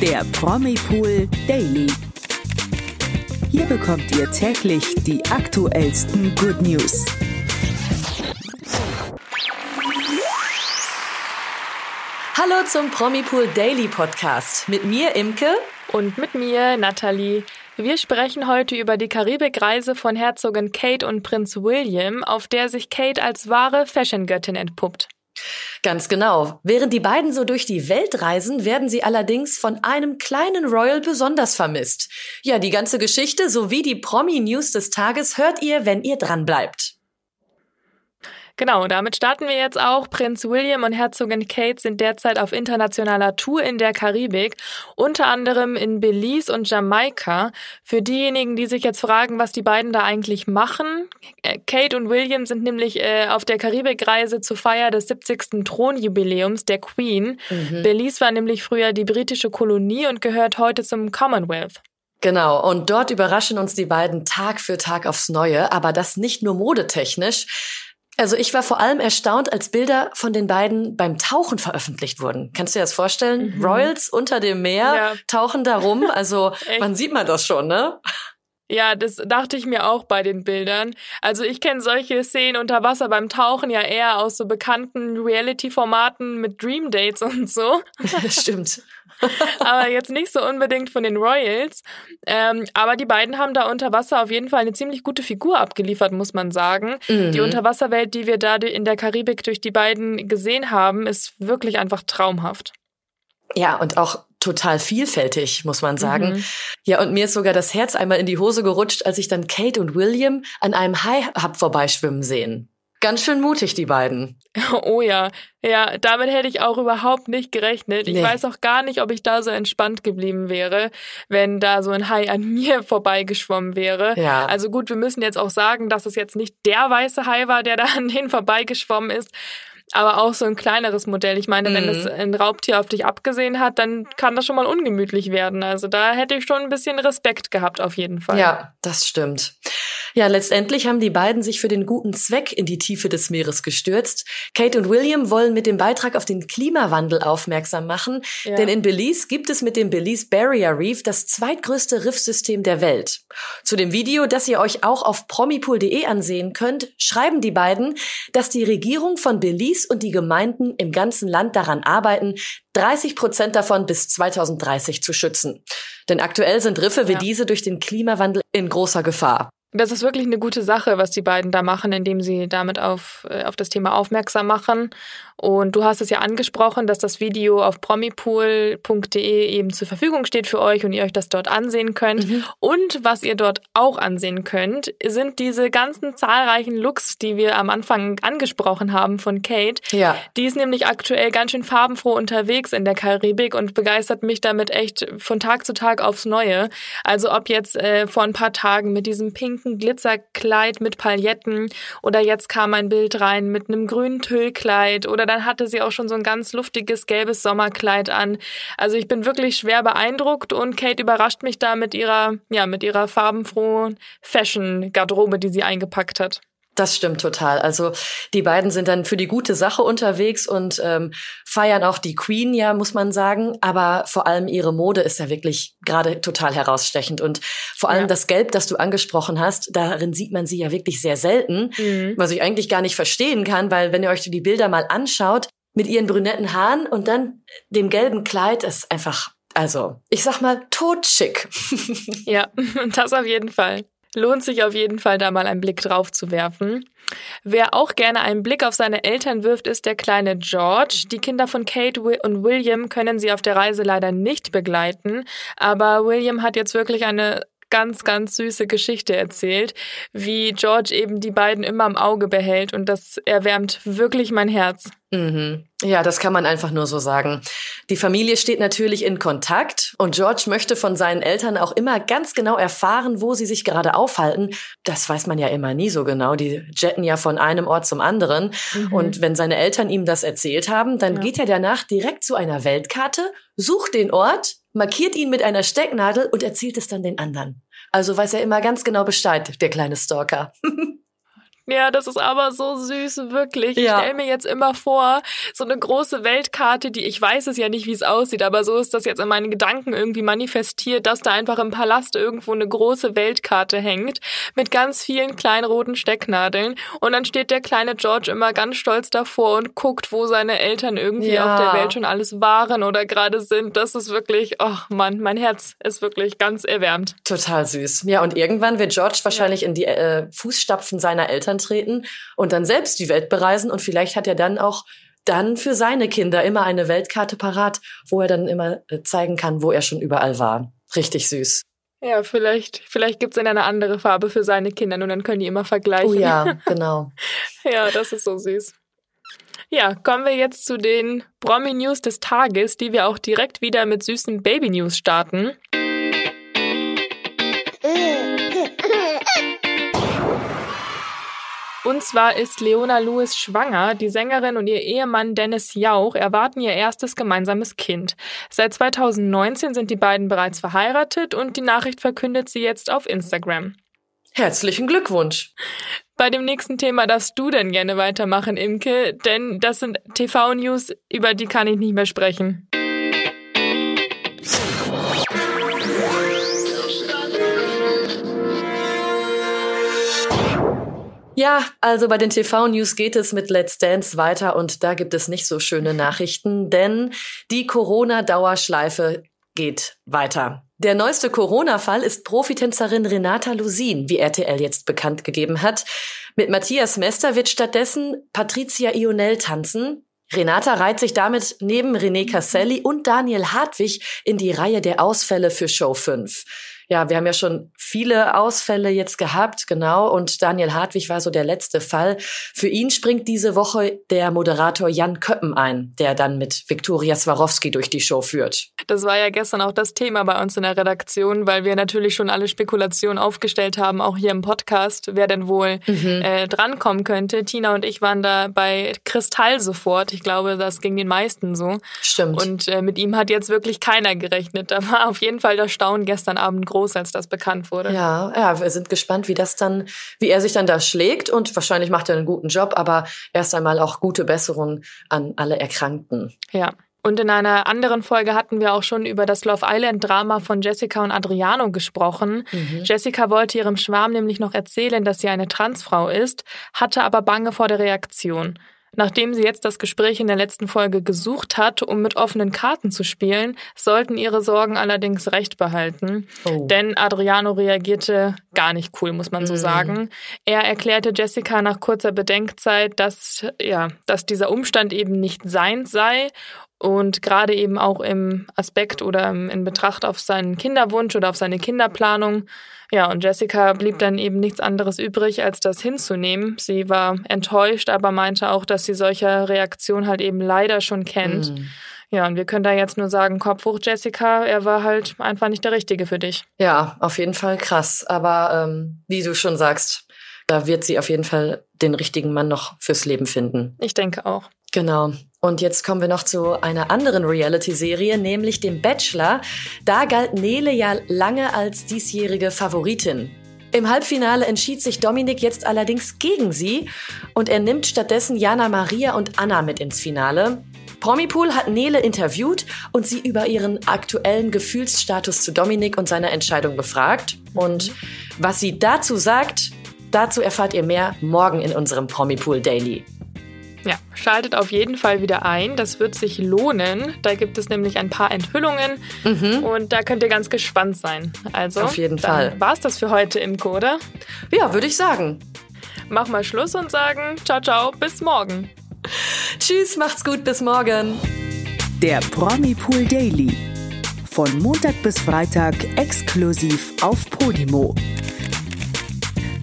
der Promipool Daily. Hier bekommt ihr täglich die aktuellsten Good News. Hallo zum Promipool Daily Podcast mit mir Imke und mit mir Nathalie. Wir sprechen heute über die Karibikreise von Herzogin Kate und Prinz William, auf der sich Kate als wahre Fashion-Göttin entpuppt. Ganz genau. Während die beiden so durch die Welt reisen, werden sie allerdings von einem kleinen Royal besonders vermisst. Ja, die ganze Geschichte sowie die Promi-News des Tages hört ihr, wenn ihr dran bleibt. Genau, damit starten wir jetzt auch. Prinz William und Herzogin Kate sind derzeit auf internationaler Tour in der Karibik, unter anderem in Belize und Jamaika. Für diejenigen, die sich jetzt fragen, was die beiden da eigentlich machen, äh, Kate und William sind nämlich äh, auf der Karibikreise zur Feier des 70. Thronjubiläums der Queen. Mhm. Belize war nämlich früher die britische Kolonie und gehört heute zum Commonwealth. Genau, und dort überraschen uns die beiden Tag für Tag aufs Neue, aber das nicht nur modetechnisch. Also ich war vor allem erstaunt, als Bilder von den beiden beim Tauchen veröffentlicht wurden. Kannst du dir das vorstellen? Mhm. Royals unter dem Meer ja. tauchen da rum. Also man sieht man das schon, ne? Ja, das dachte ich mir auch bei den Bildern. Also ich kenne solche Szenen unter Wasser beim Tauchen ja eher aus so bekannten Reality-Formaten mit Dream Dates und so. Stimmt. aber jetzt nicht so unbedingt von den Royals. Ähm, aber die beiden haben da unter Wasser auf jeden Fall eine ziemlich gute Figur abgeliefert, muss man sagen. Mhm. Die Unterwasserwelt, die wir da in der Karibik durch die beiden gesehen haben, ist wirklich einfach traumhaft. Ja, und auch total vielfältig, muss man sagen. Mhm. Ja, und mir ist sogar das Herz einmal in die Hose gerutscht, als ich dann Kate und William an einem Hai hab vorbeischwimmen sehen. Ganz schön mutig, die beiden. Oh ja, ja, damit hätte ich auch überhaupt nicht gerechnet. Ich nee. weiß auch gar nicht, ob ich da so entspannt geblieben wäre, wenn da so ein Hai an mir vorbeigeschwommen wäre. Ja. Also gut, wir müssen jetzt auch sagen, dass es jetzt nicht der weiße Hai war, der da an denen vorbeigeschwommen ist, aber auch so ein kleineres Modell. Ich meine, mhm. wenn es ein Raubtier auf dich abgesehen hat, dann kann das schon mal ungemütlich werden. Also da hätte ich schon ein bisschen Respekt gehabt, auf jeden Fall. Ja, das stimmt. Ja, letztendlich haben die beiden sich für den guten Zweck in die Tiefe des Meeres gestürzt. Kate und William wollen mit dem Beitrag auf den Klimawandel aufmerksam machen, ja. denn in Belize gibt es mit dem Belize Barrier Reef das zweitgrößte Riffsystem der Welt. Zu dem Video, das ihr euch auch auf promipool.de ansehen könnt, schreiben die beiden, dass die Regierung von Belize und die Gemeinden im ganzen Land daran arbeiten, 30 Prozent davon bis 2030 zu schützen. Denn aktuell sind Riffe wie ja. diese durch den Klimawandel in großer Gefahr. Das ist wirklich eine gute Sache, was die beiden da machen, indem sie damit auf, äh, auf das Thema aufmerksam machen und du hast es ja angesprochen, dass das Video auf promipool.de eben zur Verfügung steht für euch und ihr euch das dort ansehen könnt. Mhm. Und was ihr dort auch ansehen könnt, sind diese ganzen zahlreichen Looks, die wir am Anfang angesprochen haben von Kate. Ja. Die ist nämlich aktuell ganz schön farbenfroh unterwegs in der Karibik und begeistert mich damit echt von Tag zu Tag aufs Neue. Also ob jetzt äh, vor ein paar Tagen mit diesem pinken Glitzerkleid mit Pailletten oder jetzt kam ein Bild rein mit einem grünen Tüllkleid oder dann hatte sie auch schon so ein ganz luftiges gelbes Sommerkleid an. Also ich bin wirklich schwer beeindruckt und Kate überrascht mich da mit ihrer, ja, mit ihrer farbenfrohen Fashion-Garderobe, die sie eingepackt hat. Das stimmt total. Also die beiden sind dann für die gute Sache unterwegs und ähm, feiern auch die Queen, ja, muss man sagen. Aber vor allem ihre Mode ist ja wirklich gerade total herausstechend. Und vor allem ja. das Gelb, das du angesprochen hast, darin sieht man sie ja wirklich sehr selten, mhm. was ich eigentlich gar nicht verstehen kann, weil wenn ihr euch die Bilder mal anschaut, mit ihren brünetten Haaren und dann dem gelben Kleid, ist einfach, also, ich sag mal, totschick. ja, das auf jeden Fall. Lohnt sich auf jeden Fall, da mal einen Blick drauf zu werfen. Wer auch gerne einen Blick auf seine Eltern wirft, ist der kleine George. Die Kinder von Kate und William können sie auf der Reise leider nicht begleiten, aber William hat jetzt wirklich eine ganz, ganz süße Geschichte erzählt, wie George eben die beiden immer im Auge behält und das erwärmt wirklich mein Herz. Mhm. Ja, das kann man einfach nur so sagen. Die Familie steht natürlich in Kontakt und George möchte von seinen Eltern auch immer ganz genau erfahren, wo sie sich gerade aufhalten. Das weiß man ja immer nie so genau. Die jetten ja von einem Ort zum anderen. Mhm. Und wenn seine Eltern ihm das erzählt haben, dann ja. geht er danach direkt zu einer Weltkarte, sucht den Ort, markiert ihn mit einer Stecknadel und erzählt es dann den anderen. Also weiß er immer ganz genau Bescheid, der kleine Stalker. Ja, das ist aber so süß, wirklich. Ja. Ich stelle mir jetzt immer vor, so eine große Weltkarte, die ich weiß es ja nicht, wie es aussieht, aber so ist das jetzt in meinen Gedanken irgendwie manifestiert, dass da einfach im Palast irgendwo eine große Weltkarte hängt mit ganz vielen kleinen roten Stecknadeln und dann steht der kleine George immer ganz stolz davor und guckt, wo seine Eltern irgendwie ja. auf der Welt schon alles waren oder gerade sind. Das ist wirklich, oh Mann, mein Herz ist wirklich ganz erwärmt. Total süß. Ja, und irgendwann wird George wahrscheinlich ja. in die äh, Fußstapfen seiner Eltern treten und dann selbst die Welt bereisen und vielleicht hat er dann auch dann für seine Kinder immer eine Weltkarte parat, wo er dann immer äh, zeigen kann, wo er schon überall war. Richtig süß. Ja, vielleicht, vielleicht gibt's dann eine andere Farbe für seine Kinder und dann können die immer vergleichen. Oh ja, genau. ja, das ist so süß. Ja, kommen wir jetzt zu den Promi-News des Tages, die wir auch direkt wieder mit süßen Baby-News starten. Und zwar ist Leona Lewis schwanger. Die Sängerin und ihr Ehemann Dennis Jauch erwarten ihr erstes gemeinsames Kind. Seit 2019 sind die beiden bereits verheiratet und die Nachricht verkündet sie jetzt auf Instagram. Herzlichen Glückwunsch. Bei dem nächsten Thema darfst du denn gerne weitermachen, Imke, denn das sind TV-News, über die kann ich nicht mehr sprechen. Ja, also bei den TV-News geht es mit Let's Dance weiter und da gibt es nicht so schöne Nachrichten, denn die Corona-Dauerschleife geht weiter. Der neueste Corona-Fall ist Profitänzerin Renata Lusin, wie RTL jetzt bekannt gegeben hat. Mit Matthias Mester wird stattdessen Patricia Ionel tanzen. Renata reiht sich damit neben René Casselli und Daniel Hartwig in die Reihe der Ausfälle für Show 5 ja, wir haben ja schon viele Ausfälle jetzt gehabt, genau. Und Daniel Hartwig war so der letzte Fall. Für ihn springt diese Woche der Moderator Jan Köppen ein, der dann mit Viktoria Swarovski durch die Show führt. Das war ja gestern auch das Thema bei uns in der Redaktion, weil wir natürlich schon alle Spekulationen aufgestellt haben, auch hier im Podcast, wer denn wohl mhm. äh, drankommen könnte. Tina und ich waren da bei Kristall sofort. Ich glaube, das ging den meisten so. Stimmt. Und äh, mit ihm hat jetzt wirklich keiner gerechnet. Da war auf jeden Fall das Staunen gestern Abend groß groß, als das bekannt wurde. Ja, ja, wir sind gespannt, wie das dann, wie er sich dann da schlägt und wahrscheinlich macht er einen guten Job, aber erst einmal auch gute Besserung an alle Erkrankten. Ja. Und in einer anderen Folge hatten wir auch schon über das Love Island Drama von Jessica und Adriano gesprochen. Mhm. Jessica wollte ihrem Schwarm nämlich noch erzählen, dass sie eine Transfrau ist, hatte aber Bange vor der Reaktion. Nachdem sie jetzt das Gespräch in der letzten Folge gesucht hat, um mit offenen Karten zu spielen, sollten ihre Sorgen allerdings recht behalten. Oh. Denn Adriano reagierte gar nicht cool, muss man so mhm. sagen. Er erklärte Jessica nach kurzer Bedenkzeit, dass, ja, dass dieser Umstand eben nicht sein sei und gerade eben auch im Aspekt oder in Betracht auf seinen Kinderwunsch oder auf seine Kinderplanung. Ja, und Jessica blieb dann eben nichts anderes übrig, als das hinzunehmen. Sie war enttäuscht, aber meinte auch, dass sie solche Reaktionen halt eben leider schon kennt. Mhm. Ja, und wir können da jetzt nur sagen, Kopf hoch, Jessica, er war halt einfach nicht der Richtige für dich. Ja, auf jeden Fall krass. Aber ähm, wie du schon sagst, da wird sie auf jeden Fall den richtigen Mann noch fürs Leben finden. Ich denke auch. Genau. Und jetzt kommen wir noch zu einer anderen Reality-Serie, nämlich dem Bachelor. Da galt Nele ja lange als diesjährige Favoritin. Im Halbfinale entschied sich Dominik jetzt allerdings gegen sie und er nimmt stattdessen Jana Maria und Anna mit ins Finale. Promipool hat Nele interviewt und sie über ihren aktuellen Gefühlsstatus zu Dominik und seiner Entscheidung befragt. Und was sie dazu sagt, dazu erfahrt ihr mehr morgen in unserem Promipool Daily. Ja, schaltet auf jeden Fall wieder ein. Das wird sich lohnen. Da gibt es nämlich ein paar Enthüllungen mhm. und da könnt ihr ganz gespannt sein. Also, auf jeden Fall. War es das für heute, Imko, oder? Ja, würde ich sagen. Mach mal Schluss und sagen ciao, ciao, bis morgen. Tschüss, macht's gut, bis morgen. Der Promi Pool Daily. Von Montag bis Freitag exklusiv auf Podimo.